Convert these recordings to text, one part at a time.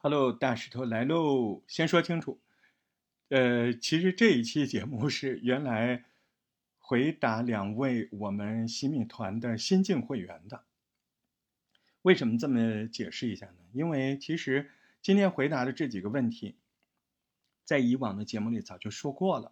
Hello，大石头来喽！先说清楚，呃，其实这一期节目是原来回答两位我们洗米团的新进会员的。为什么这么解释一下呢？因为其实今天回答的这几个问题，在以往的节目里早就说过了。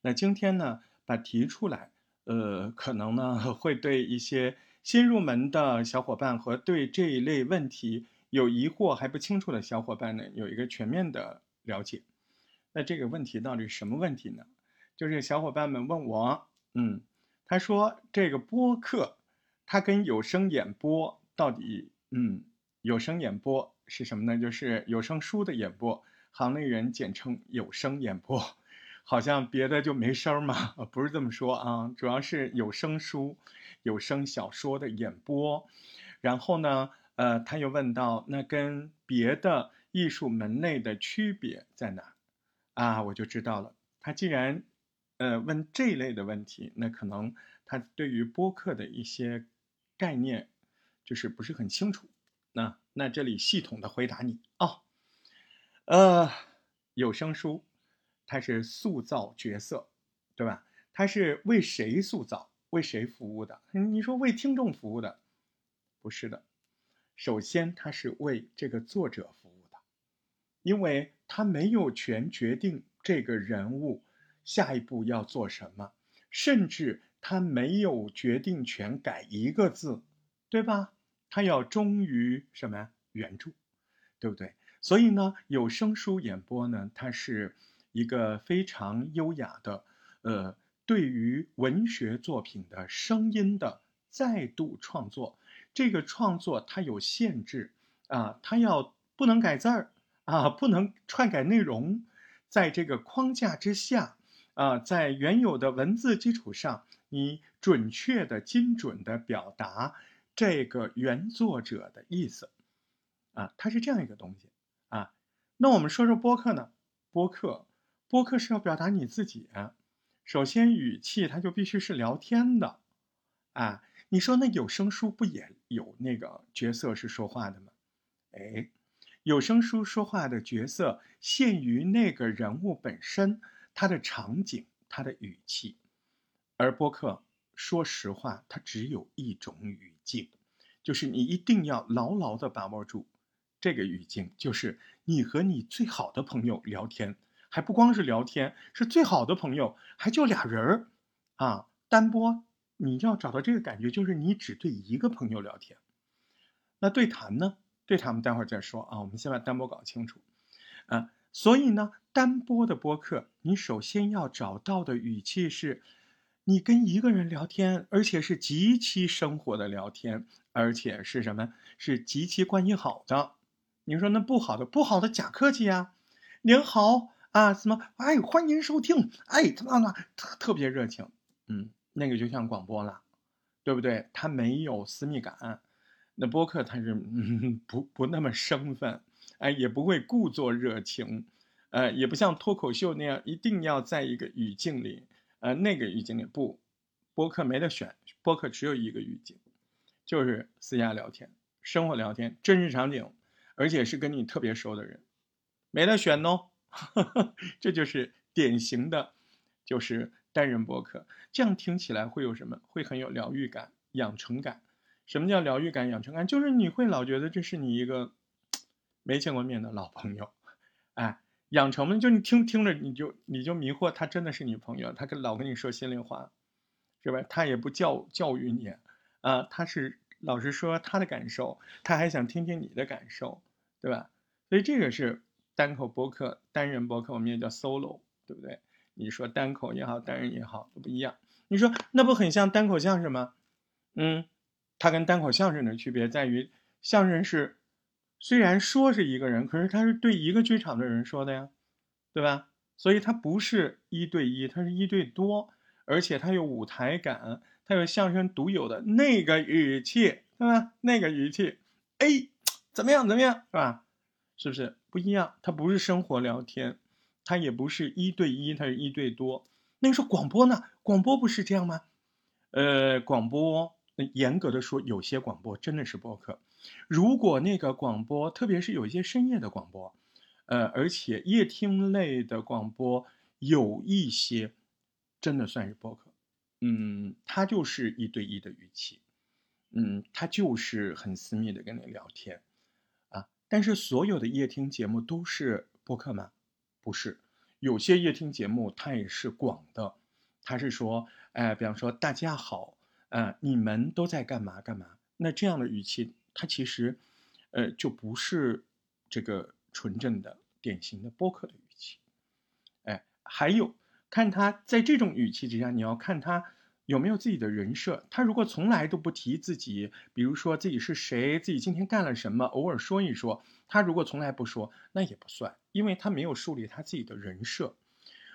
那今天呢，把提出来，呃，可能呢会对一些新入门的小伙伴和对这一类问题。有疑惑还不清楚的小伙伴呢，有一个全面的了解。那这个问题到底是什么问题呢？就是小伙伴们问我，嗯，他说这个播客，它跟有声演播到底，嗯，有声演播是什么呢？就是有声书的演播，行内人简称有声演播，好像别的就没声嘛？不是这么说啊，主要是有声书、有声小说的演播，然后呢？呃，他又问到，那跟别的艺术门类的区别在哪？啊，我就知道了。他既然，呃，问这类的问题，那可能他对于播客的一些概念，就是不是很清楚。那那这里系统的回答你啊，呃，有声书，它是塑造角色，对吧？它是为谁塑造、为谁服务的？你说为听众服务的，不是的。首先，他是为这个作者服务的，因为他没有权决定这个人物下一步要做什么，甚至他没有决定权改一个字，对吧？他要忠于什么呀？原著，对不对？所以呢，有声书演播呢，它是一个非常优雅的，呃，对于文学作品的声音的再度创作。这个创作它有限制啊，它要不能改字儿啊，不能篡改内容，在这个框架之下啊，在原有的文字基础上，你准确的、精准的表达这个原作者的意思啊，它是这样一个东西啊。那我们说说播客呢？播客，播客是要表达你自己啊，首先语气它就必须是聊天的啊。你说那有声书不也有那个角色是说话的吗？哎，有声书说话的角色限于那个人物本身，他的场景，他的语气，而播客，说实话，它只有一种语境，就是你一定要牢牢的把握住这个语境，就是你和你最好的朋友聊天，还不光是聊天，是最好的朋友，还就俩人儿啊，单播。你要找到这个感觉，就是你只对一个朋友聊天。那对谈呢？对谈我们待会儿再说啊。我们先把单播搞清楚啊。所以呢，单播的播客，你首先要找到的语气是，你跟一个人聊天，而且是极其生活的聊天，而且是什么？是极其关系好的。你说那不好的，不好的假客气呀。您好啊，什么？哎，欢迎收听。哎，怎么怎么特特别热情？嗯。那个就像广播了，对不对？它没有私密感，那播客它是 不不那么生分，哎，也不会故作热情，呃，也不像脱口秀那样一定要在一个语境里，呃，那个语境里不，播客没得选，播客只有一个语境，就是私下聊天、生活聊天、真实场景，而且是跟你特别熟的人，没得选哦，这就是典型的，就是。单人播客，这样听起来会有什么？会很有疗愈感、养成感。什么叫疗愈感、养成感？就是你会老觉得这是你一个没见过面的老朋友，哎，养成嘛，就你听听着，你就你就迷惑他真的是你朋友，他跟老跟你说心里话，是吧？他也不教教育你，啊，他是老实说他的感受，他还想听听你的感受，对吧？所以这个是单口播客、单人播客，我们也叫 solo，对不对？你说单口也好，单人也好都不一样。你说那不很像单口相声吗？嗯，它跟单口相声的区别在于，相声是虽然说是一个人，可是他是对一个剧场的人说的呀，对吧？所以它不是一对一，它是一对多，而且它有舞台感，它有相声独有的那个语气，对吧？那个语气，哎，怎么样？怎么样？是吧？是不是不一样？它不是生活聊天。它也不是一对一，它是一对多。那你说广播呢？广播不是这样吗？呃，广播严格的说，有些广播真的是播客，如果那个广播，特别是有一些深夜的广播，呃，而且夜听类的广播有一些真的算是播客，嗯，它就是一对一的语气，嗯，它就是很私密的跟你聊天，啊，但是所有的夜听节目都是播客吗？不是，有些夜听节目它也是广的，它是说，哎，比方说大家好，呃，你们都在干嘛干嘛？那这样的语气，它其实，呃，就不是这个纯正的、典型的播客的语气。哎，还有看他在这种语气之下，你要看他有没有自己的人设。他如果从来都不提自己，比如说自己是谁，自己今天干了什么，偶尔说一说。他如果从来不说，那也不算，因为他没有树立他自己的人设。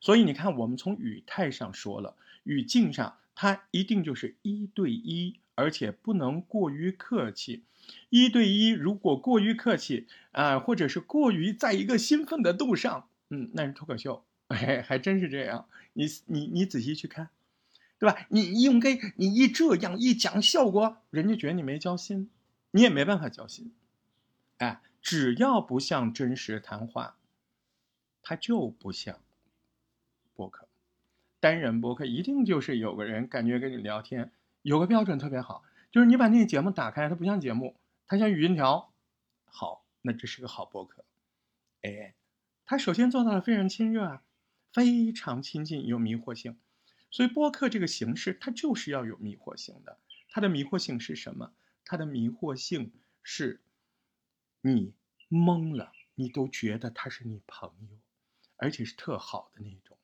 所以你看，我们从语态上说了，语境上，他一定就是一对一。而且不能过于客气，一对一如果过于客气啊，或者是过于在一个兴奋的度上，嗯，那是脱口秀，哎，还真是这样。你你你仔细去看，对吧？你应该你一这样一讲效果，人家觉得你没交心，你也没办法交心。哎，只要不像真实谈话，它就不像博客，单人博客一定就是有个人感觉跟你聊天。有个标准特别好，就是你把那个节目打开，它不像节目，它像语音条。好，那这是个好播客。哎，它首先做到了非常亲热啊，非常亲近，有迷惑性。所以播客这个形式，它就是要有迷惑性的。它的迷惑性是什么？它的迷惑性是，你懵了，你都觉得他是你朋友，而且是特好的那种。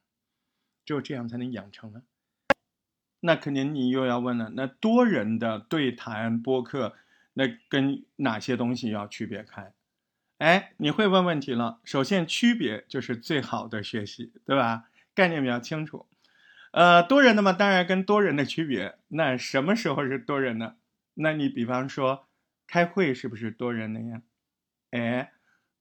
只有这样才能养成呢。那肯定你又要问了，那多人的对谈播客，那跟哪些东西要区别开？哎，你会问问题了。首先，区别就是最好的学习，对吧？概念比较清楚。呃，多人的嘛，当然跟多人的区别。那什么时候是多人呢？那你比方说，开会是不是多人的呀？哎，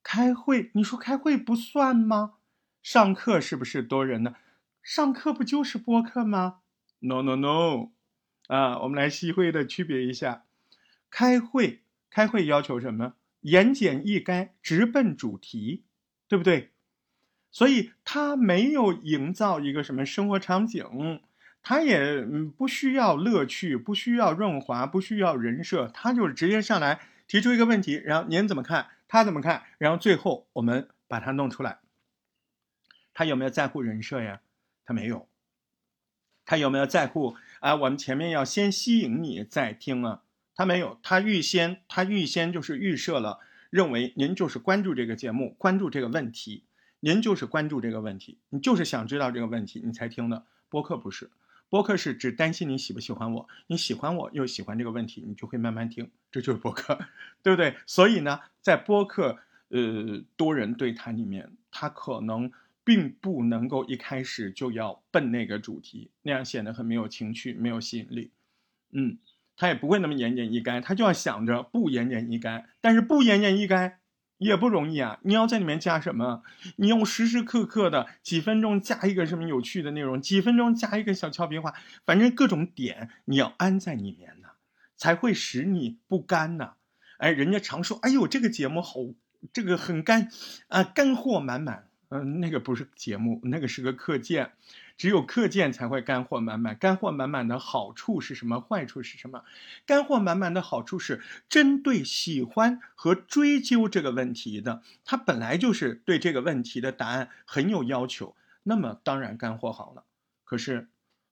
开会，你说开会不算吗？上课是不是多人的？上课不就是播客吗？No no no，啊，我们来细会的区别一下。开会，开会要求什么？言简意赅，直奔主题，对不对？所以他没有营造一个什么生活场景，他也不需要乐趣，不需要润滑，不需要人设，他就是直接上来提出一个问题，然后您怎么看？他怎么看？然后最后我们把它弄出来。他有没有在乎人设呀？他没有。他有没有在乎啊？我们前面要先吸引你再听啊？他没有，他预先他预先就是预设了，认为您就是关注这个节目，关注这个问题，您就是关注这个问题，你就是想知道这个问题，你才听的。播客不是，播客是只担心你喜不喜欢我，你喜欢我又喜欢这个问题，你就会慢慢听，这就是播客，对不对？所以呢，在播客呃多人对谈里面，他可能。并不能够一开始就要奔那个主题，那样显得很没有情趣、没有吸引力。嗯，他也不会那么言简意赅，他就要想着不言简意赅。但是不言简意赅也不容易啊！你要在里面加什么？你要时时刻刻的几分钟加一个什么有趣的内容，几分钟加一个小俏皮话，反正各种点你要安在里面呢，才会使你不干呐。哎，人家常说，哎呦，这个节目好，这个很干啊，干货满满。嗯，那个不是节目，那个是个课件，只有课件才会干货满满。干货满满的好处是什么？坏处是什么？干货满满的好处是针对喜欢和追究这个问题的，他本来就是对这个问题的答案很有要求，那么当然干货好了。可是，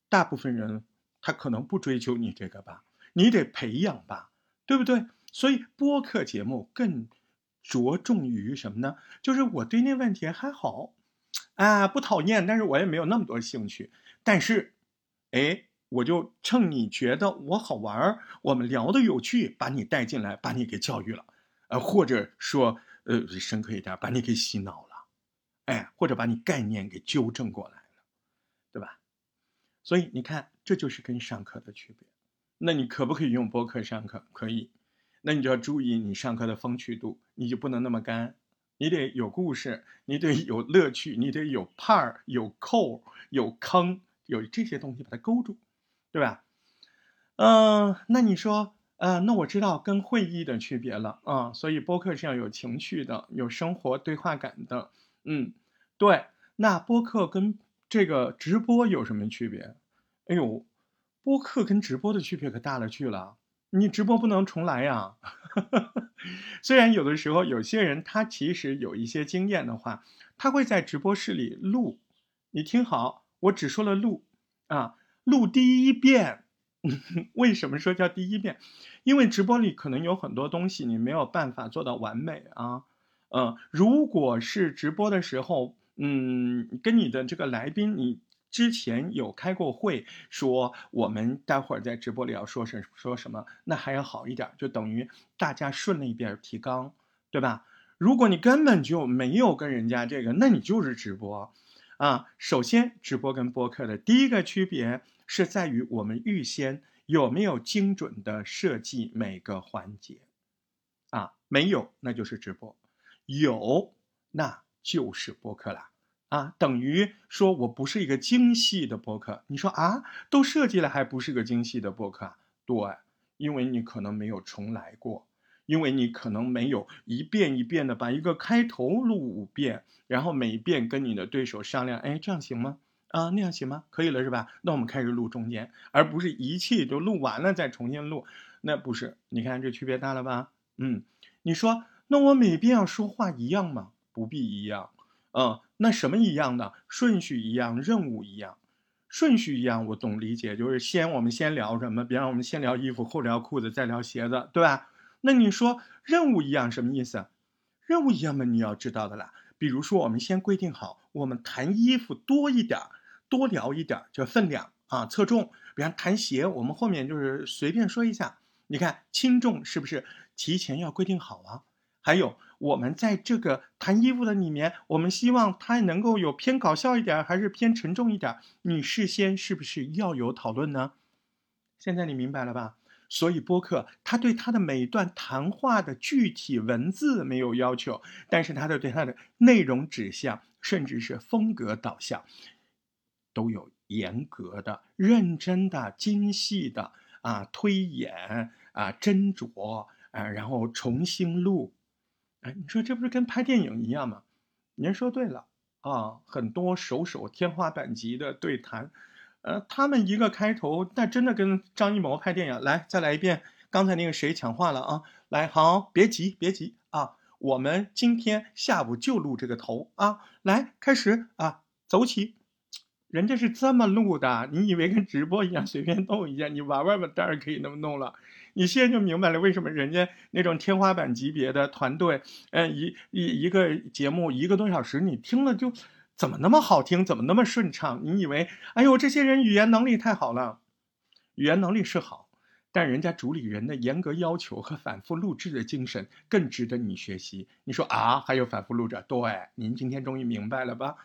大部分人他可能不追求你这个吧，你得培养吧，对不对？所以播客节目更。着重于什么呢？就是我对那问题还好，啊，不讨厌，但是我也没有那么多兴趣。但是，哎，我就趁你觉得我好玩儿我们聊的有趣，把你带进来，把你给教育了，呃，或者说，呃，深刻一点，把你给洗脑了，哎，或者把你概念给纠正过来了，对吧？所以你看，这就是跟上课的区别。那你可不可以用播客上课？可以。那你就要注意你上课的风趣度，你就不能那么干，你得有故事，你得有乐趣，你得有派儿、有扣、有坑，有这些东西把它勾住，对吧？嗯，那你说呃，那我知道跟会议的区别了啊，所以播客是要有情趣的，有生活对话感的。嗯，对。那播客跟这个直播有什么区别？哎呦，播客跟直播的区别可大了去了。你直播不能重来呀。虽然有的时候有些人他其实有一些经验的话，他会在直播室里录。你听好，我只说了录啊，录第一遍。为什么说叫第一遍？因为直播里可能有很多东西你没有办法做到完美啊。嗯，如果是直播的时候，嗯，跟你的这个来宾，你之前有开过会，说我们待会儿在直播里要说什说什么，那还要好一点，就等于大家顺了一遍提纲，对吧？如果你根本就没有跟人家这个，那你就是直播啊。首先，直播跟播客的第一个区别。是在于我们预先有没有精准的设计每个环节，啊，没有那就是直播，有那就是播客啦，啊，等于说我不是一个精细的播客。你说啊，都设计了还不是个精细的播客？对，因为你可能没有重来过，因为你可能没有一遍一遍的把一个开头录五遍，然后每一遍跟你的对手商量，哎，这样行吗？啊，那样行吗？可以了是吧？那我们开始录中间，而不是一气就录完了再重新录，那不是？你看这区别大了吧？嗯，你说那我每遍要说话一样吗？不必一样。嗯，那什么一样的？顺序一样，任务一样。顺序一样，我懂理解，就是先我们先聊什么？比方我们先聊衣服，后聊裤子，再聊鞋子，对吧？那你说任务一样什么意思？任务一样嘛，你要知道的啦。比如说我们先规定好，我们谈衣服多一点儿。多聊一点儿，就分量啊，侧重。比方谈鞋，我们后面就是随便说一下。你看轻重是不是提前要规定好啊？还有我们在这个谈衣服的里面，我们希望它能够有偏搞笑一点，还是偏沉重一点？你事先是不是要有讨论呢？现在你明白了吧？所以播客他对他的每一段谈话的具体文字没有要求，但是他的对他的内容指向，甚至是风格导向。都有严格的、认真的、精细的啊推演啊斟酌啊，然后重新录，哎，你说这不是跟拍电影一样吗？您说对了啊，很多首首天花板级的对谈，呃，他们一个开头，那真的跟张艺谋拍电影。来，再来一遍，刚才那个谁抢话了啊？来，好，别急，别急啊，我们今天下午就录这个头啊，来，开始啊，走起。人家是这么录的，你以为跟直播一样随便弄一下？你玩玩吧，当然可以那么弄了。你现在就明白了为什么人家那种天花板级别的团队，嗯，一一一个节目一个多小时，你听了就怎么那么好听，怎么那么顺畅？你以为，哎呦，这些人语言能力太好了，语言能力是好，但人家主理人的严格要求和反复录制的精神更值得你学习。你说啊，还有反复录制？对，您今天终于明白了吧？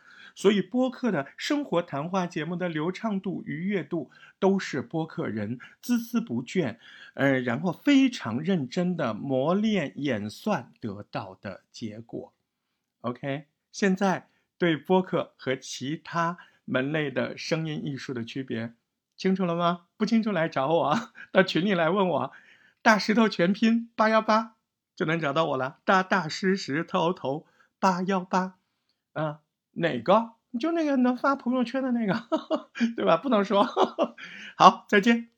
所以，播客的生活谈话节目的流畅度、愉悦度，都是播客人孜孜不倦，呃，然后非常认真的磨练演算得到的结果。OK，现在对播客和其他门类的声音艺术的区别清楚了吗？不清楚来找我，到群里来问我，大石头全拼八幺八就能找到我了。大大石石头头八幺八，啊。哪个？就那个能发朋友圈的那个，对吧？不能说。好，再见。